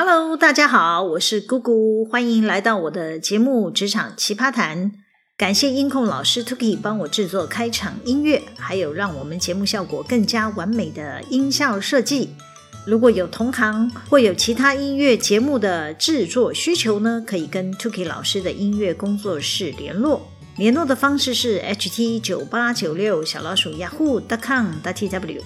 Hello，大家好，我是姑姑，欢迎来到我的节目《职场奇葩谈》。感谢音控老师 Tuki 帮我制作开场音乐，还有让我们节目效果更加完美的音效设计。如果有同行或有其他音乐节目的制作需求呢，可以跟 Tuki 老师的音乐工作室联络。联络的方式是 ht 九八九六小老鼠 yahoo.com.tw。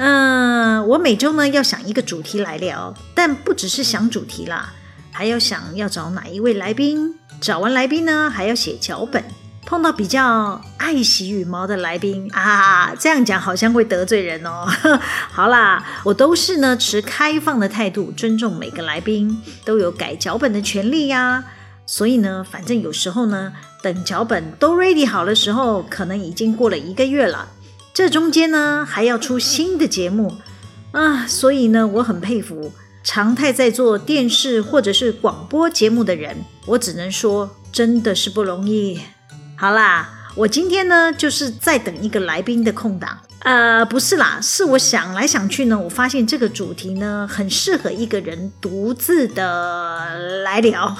嗯，我每周呢要想一个主题来聊，但不只是想主题啦，还要想要找哪一位来宾。找完来宾呢，还要写脚本。碰到比较爱惜羽毛的来宾 啊，这样讲好像会得罪人哦。好啦，我都是呢持开放的态度，尊重每个来宾都有改脚本的权利呀。所以呢，反正有时候呢，等脚本都 ready 好的时候，可能已经过了一个月了。这中间呢，还要出新的节目啊，所以呢，我很佩服。常态在做电视或者是广播节目的人，我只能说真的是不容易。好啦，我今天呢就是在等一个来宾的空档。呃，不是啦，是我想来想去呢，我发现这个主题呢很适合一个人独自的来聊。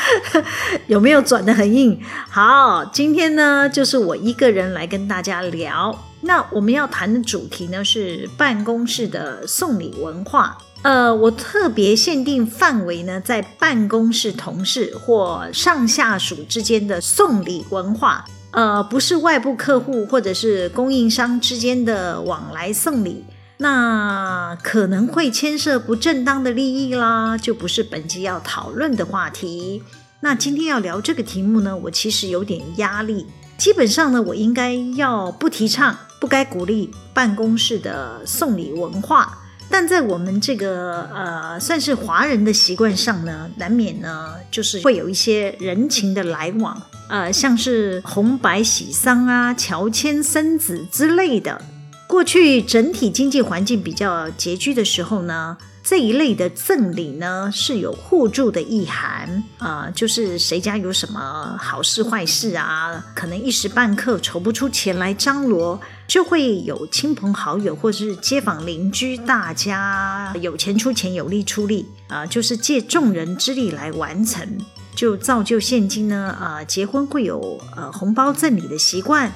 有没有转得很硬？好，今天呢就是我一个人来跟大家聊。那我们要谈的主题呢是办公室的送礼文化。呃，我特别限定范围呢，在办公室同事或上下属之间的送礼文化，呃，不是外部客户或者是供应商之间的往来送礼，那可能会牵涉不正当的利益啦，就不是本集要讨论的话题。那今天要聊这个题目呢，我其实有点压力。基本上呢，我应该要不提倡，不该鼓励办公室的送礼文化。但在我们这个呃，算是华人的习惯上呢，难免呢，就是会有一些人情的来往，呃，像是红白喜丧啊、乔迁生子之类的。过去整体经济环境比较拮据的时候呢，这一类的赠礼呢是有互助的意涵啊、呃，就是谁家有什么好事坏事啊，可能一时半刻筹不出钱来张罗，就会有亲朋好友或者是街坊邻居，大家有钱出钱，有力出力啊、就是借众人之力来完成，就造就现今呢啊、结婚会有呃红包赠礼的习惯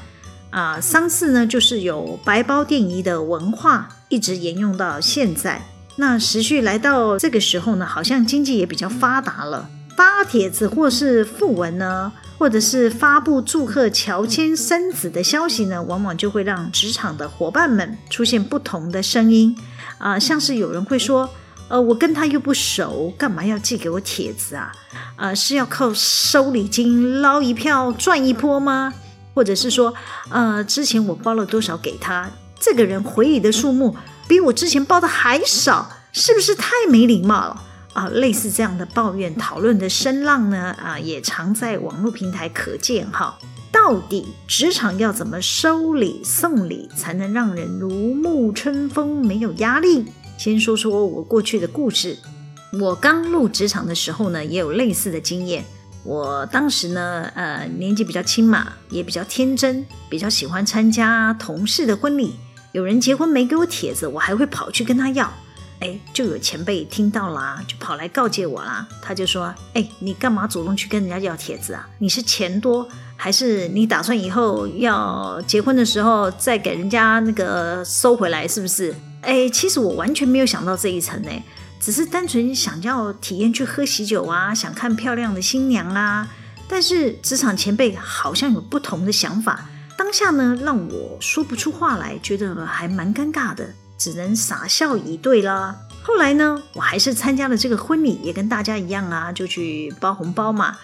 啊，丧事呢就是有白包奠仪的文化，一直沿用到现在。那时序来到这个时候呢，好像经济也比较发达了，发帖子或是附文呢，或者是发布祝贺乔迁生子的消息呢，往往就会让职场的伙伴们出现不同的声音啊、像是有人会说，呃，我跟他又不熟，干嘛要寄给我帖子啊？呃，是要靠收礼金捞一票赚一波吗？或者是说，呃，之前我包了多少给他，这个人回礼的数目。比我之前包的还少，是不是太没礼貌了啊？类似这样的抱怨讨论的声浪呢，啊，也常在网络平台可见哈。到底职场要怎么收礼送礼才能让人如沐春风，没有压力？先说说我过去的故事。我刚入职场的时候呢，也有类似的经验。我当时呢，呃，年纪比较轻嘛，也比较天真，比较喜欢参加同事的婚礼。有人结婚没给我帖子，我还会跑去跟他要，哎，就有前辈听到啦，就跑来告诫我啦。他就说：“哎，你干嘛主动去跟人家要帖子啊？你是钱多，还是你打算以后要结婚的时候再给人家那个收回来？是不是？”哎，其实我完全没有想到这一层呢，只是单纯想要体验去喝喜酒啊，想看漂亮的新娘啊。但是职场前辈好像有不同的想法。当下呢，让我说不出话来，觉得还蛮尴尬的，只能傻笑以对啦。后来呢，我还是参加了这个婚礼，也跟大家一样啊，就去包红包嘛，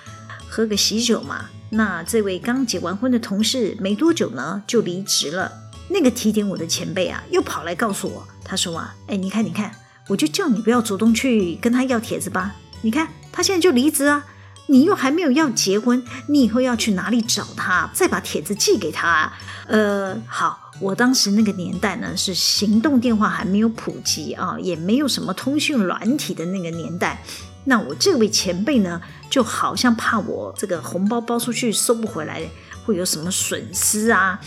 喝个喜酒嘛。那这位刚结完婚的同事，没多久呢就离职了。那个提点我的前辈啊，又跑来告诉我，他说啊，哎，你看你看，我就叫你不要主动去跟他要帖子吧。你看他现在就离职啊。你又还没有要结婚，你以后要去哪里找他？再把帖子寄给他。啊呃，好，我当时那个年代呢，是行动电话还没有普及啊，也没有什么通讯软体的那个年代。那我这位前辈呢，就好像怕我这个红包包出去收不回来，会有什么损失啊，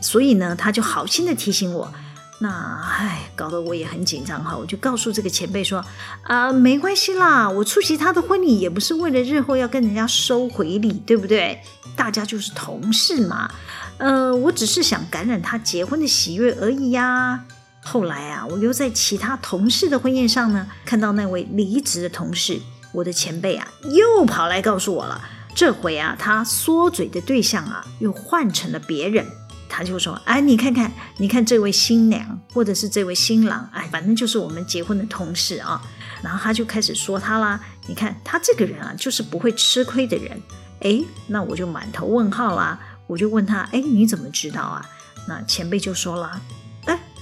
所以呢，他就好心的提醒我，那唉，搞得我也很紧张哈。我就告诉这个前辈说啊，没关系啦，我出席他的婚礼也不是为了日后要跟人家收回礼，对不对？大家就是同事嘛。呃，我只是想感染他结婚的喜悦而已呀。后来啊，我又在其他同事的婚宴上呢，看到那位离职的同事，我的前辈啊，又跑来告诉我了。这回啊，他缩嘴的对象啊，又换成了别人。他就说：“哎，你看看，你看这位新娘，或者是这位新郎，哎，反正就是我们结婚的同事啊。”然后他就开始说他啦。你看他这个人啊，就是不会吃亏的人。哎，那我就满头问号啦。我就问他：“哎，你怎么知道啊？”那前辈就说了。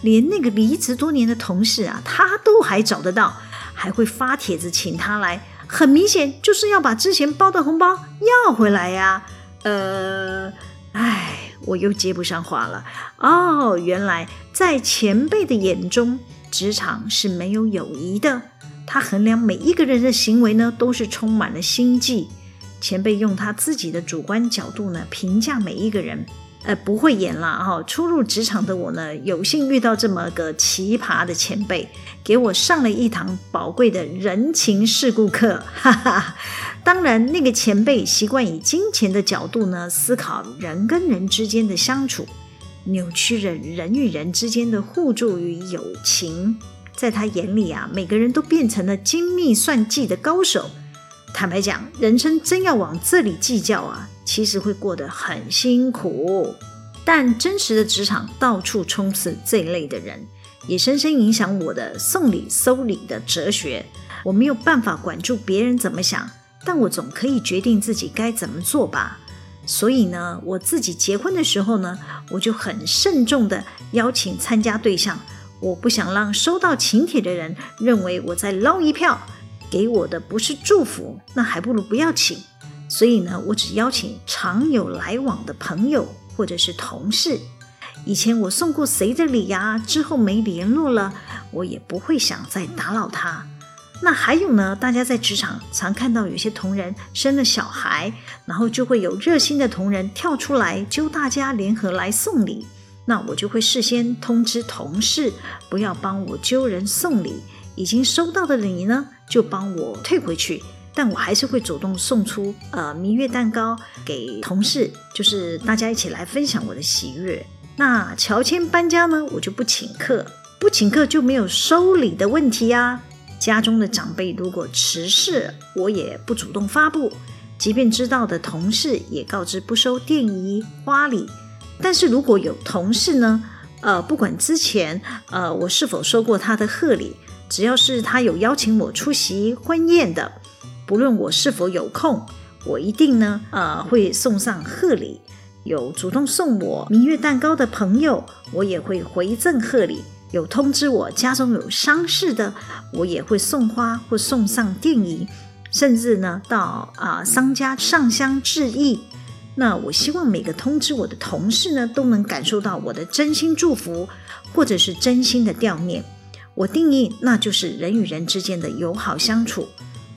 连那个离职多年的同事啊，他都还找得到，还会发帖子请他来，很明显就是要把之前包的红包要回来呀。呃，哎，我又接不上话了。哦，原来在前辈的眼中，职场是没有友谊的。他衡量每一个人的行为呢，都是充满了心计。前辈用他自己的主观角度呢，评价每一个人。呃，不会演了哈。初入职场的我呢，有幸遇到这么个奇葩的前辈，给我上了一堂宝贵的人情世故课。哈哈，当然，那个前辈习惯以金钱的角度呢，思考人跟人之间的相处，扭曲了人与人之间的互助与友情。在他眼里啊，每个人都变成了精密算计的高手。坦白讲，人生真要往这里计较啊。其实会过得很辛苦，但真实的职场到处充斥这一类的人，也深深影响我的送礼收礼的哲学。我没有办法管住别人怎么想，但我总可以决定自己该怎么做吧。所以呢，我自己结婚的时候呢，我就很慎重地邀请参加对象，我不想让收到请帖的人认为我在捞一票，给我的不是祝福，那还不如不要请。所以呢，我只邀请常有来往的朋友或者是同事。以前我送过谁的礼呀？之后没联络了，我也不会想再打扰他。那还有呢，大家在职场常看到有些同仁生了小孩，然后就会有热心的同仁跳出来揪大家联合来送礼。那我就会事先通知同事，不要帮我揪人送礼，已经收到的礼呢，就帮我退回去。但我还是会主动送出呃蜜月蛋糕给同事，就是大家一起来分享我的喜悦。那乔迁搬家呢，我就不请客，不请客就没有收礼的问题呀。家中的长辈如果辞世，我也不主动发布，即便知道的同事也告知不收奠仪花礼。但是如果有同事呢，呃，不管之前呃我是否收过他的贺礼，只要是他有邀请我出席婚宴的。不论我是否有空，我一定呢，呃，会送上贺礼。有主动送我明月蛋糕的朋友，我也会回赠贺礼。有通知我家中有丧事的，我也会送花或送上奠仪，甚至呢，到啊、呃、丧家上香致意。那我希望每个通知我的同事呢，都能感受到我的真心祝福，或者是真心的悼念。我定义，那就是人与人之间的友好相处。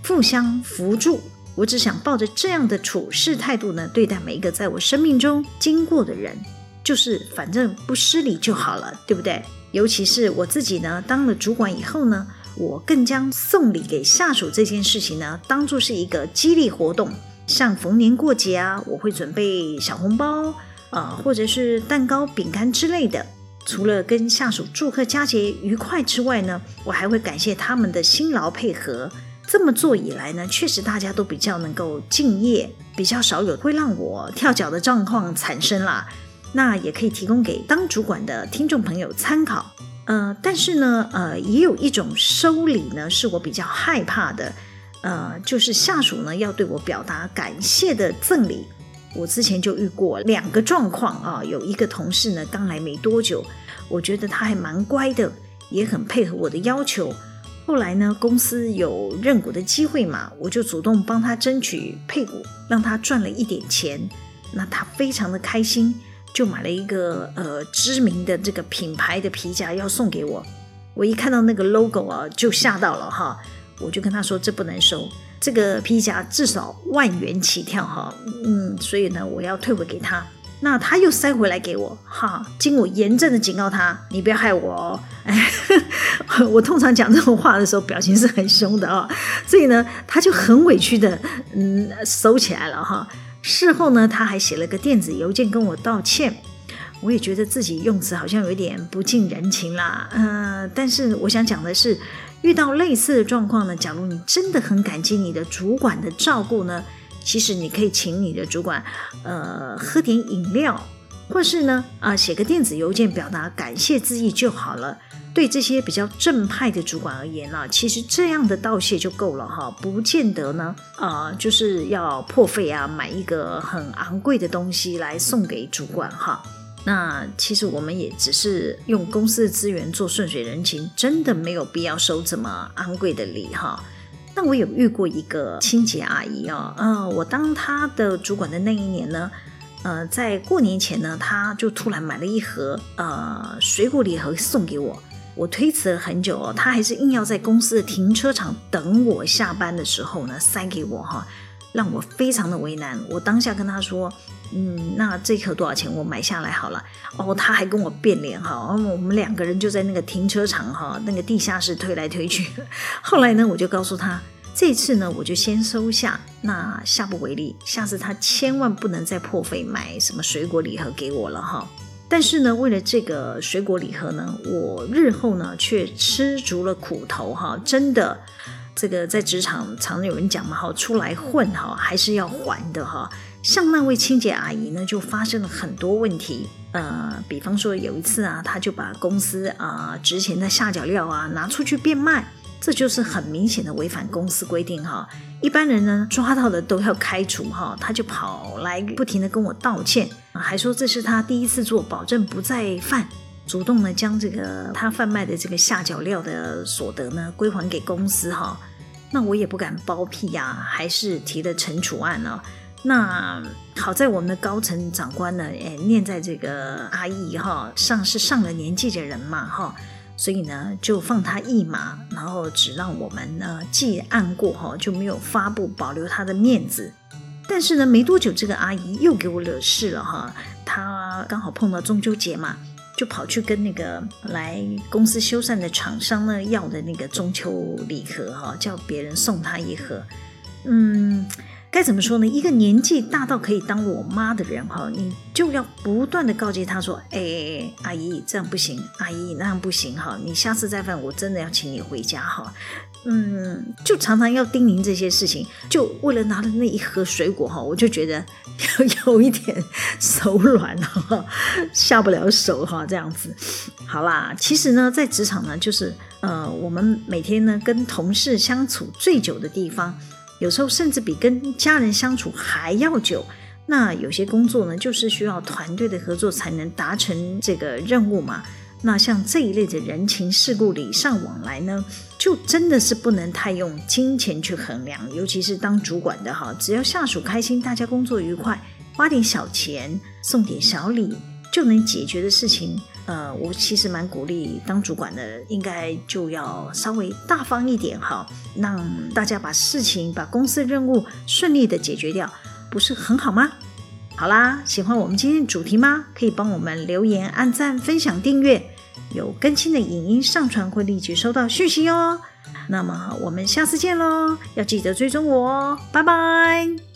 互相扶助，我只想抱着这样的处事态度呢，对待每一个在我生命中经过的人，就是反正不失礼就好了，对不对？尤其是我自己呢，当了主管以后呢，我更将送礼给下属这件事情呢，当做是一个激励活动。像逢年过节啊，我会准备小红包、呃，或者是蛋糕、饼干之类的。除了跟下属祝贺佳节愉快之外呢，我还会感谢他们的辛劳配合。这么做以来呢，确实大家都比较能够敬业，比较少有会让我跳脚的状况产生啦。那也可以提供给当主管的听众朋友参考。呃，但是呢，呃，也有一种收礼呢，是我比较害怕的。呃，就是下属呢要对我表达感谢的赠礼。我之前就遇过两个状况啊，有一个同事呢刚来没多久，我觉得他还蛮乖的，也很配合我的要求。后来呢，公司有认股的机会嘛，我就主动帮他争取配股，让他赚了一点钱。那他非常的开心，就买了一个呃知名的这个品牌的皮夹要送给我。我一看到那个 logo 啊，就吓到了哈。我就跟他说，这不能收，这个皮夹至少万元起跳哈。嗯，所以呢，我要退回给他。那他又塞回来给我，哈，经我严正的警告他，你不要害我哦。哎，我通常讲这种话的时候，表情是很凶的、哦，所以呢，他就很委屈的，嗯，收起来了哈。事后呢，他还写了个电子邮件跟我道歉，我也觉得自己用词好像有点不近人情啦，嗯、但是我想讲的是，遇到类似的状况呢，假如你真的很感激你的主管的照顾呢。其实你可以请你的主管，呃，喝点饮料，或是呢，啊、呃，写个电子邮件表达感谢之意就好了。对这些比较正派的主管而言呢，其实这样的道谢就够了哈，不见得呢，啊、就是要破费啊，买一个很昂贵的东西来送给主管哈。那其实我们也只是用公司的资源做顺水人情，真的没有必要收这么昂贵的礼哈。那我有遇过一个清洁阿姨哦，呃，我当她的主管的那一年呢，呃，在过年前呢，她就突然买了一盒呃水果礼盒送给我。我推辞了很久哦，她还是硬要在公司的停车场等我下班的时候呢塞给我哈，让我非常的为难。我当下跟他说。嗯，那这盒多少钱？我买下来好了。哦，他还跟我变脸哈，我们两个人就在那个停车场哈，那个地下室推来推去。后来呢，我就告诉他，这次呢，我就先收下，那下不为例，下次他千万不能再破费买什么水果礼盒给我了哈。但是呢，为了这个水果礼盒呢，我日后呢却吃足了苦头哈，真的，这个在职场常有人讲嘛哈，出来混哈还是要还的哈。像那位清洁阿姨呢，就发生了很多问题。呃，比方说有一次啊，她就把公司啊、值钱的下脚料啊拿出去变卖，这就是很明显的违反公司规定哈。一般人呢抓到的都要开除哈，她就跑来不停的跟我道歉，还说这是她第一次做，保证不再犯，主动呢将这个她贩卖的这个下脚料的所得呢归还给公司哈。那我也不敢包庇呀、啊，还是提了惩处案呢。那好在我们的高层长官呢，哎，念在这个阿姨哈上是上了年纪的人嘛哈，所以呢就放他一马，然后只让我们呢记案过哈，就没有发布，保留他的面子。但是呢，没多久这个阿姨又给我惹事了哈，她刚好碰到中秋节嘛，就跑去跟那个来公司修缮的厂商呢要的那个中秋礼盒哈，叫别人送他一盒，嗯。该怎么说呢？一个年纪大到可以当我妈的人哈，你就要不断的告诫他说：“哎，阿姨这样不行，阿姨那样不行哈，你下次再犯，我真的要请你回家哈。”嗯，就常常要叮咛这些事情，就为了拿的那一盒水果哈，我就觉得有 有一点手软哈，下不了手哈，这样子。好啦，其实呢，在职场呢，就是呃，我们每天呢跟同事相处最久的地方。有时候甚至比跟家人相处还要久。那有些工作呢，就是需要团队的合作才能达成这个任务嘛。那像这一类的人情世故、礼尚往来呢，就真的是不能太用金钱去衡量。尤其是当主管的哈，只要下属开心，大家工作愉快，花点小钱，送点小礼，就能解决的事情。呃，我其实蛮鼓励当主管的，应该就要稍微大方一点哈，让大家把事情、把公司任务顺利的解决掉，不是很好吗？好啦，喜欢我们今天的主题吗？可以帮我们留言、按赞、分享、订阅，有更新的影音上传会立即收到讯息哦。那么我们下次见喽，要记得追踪我哦，拜拜。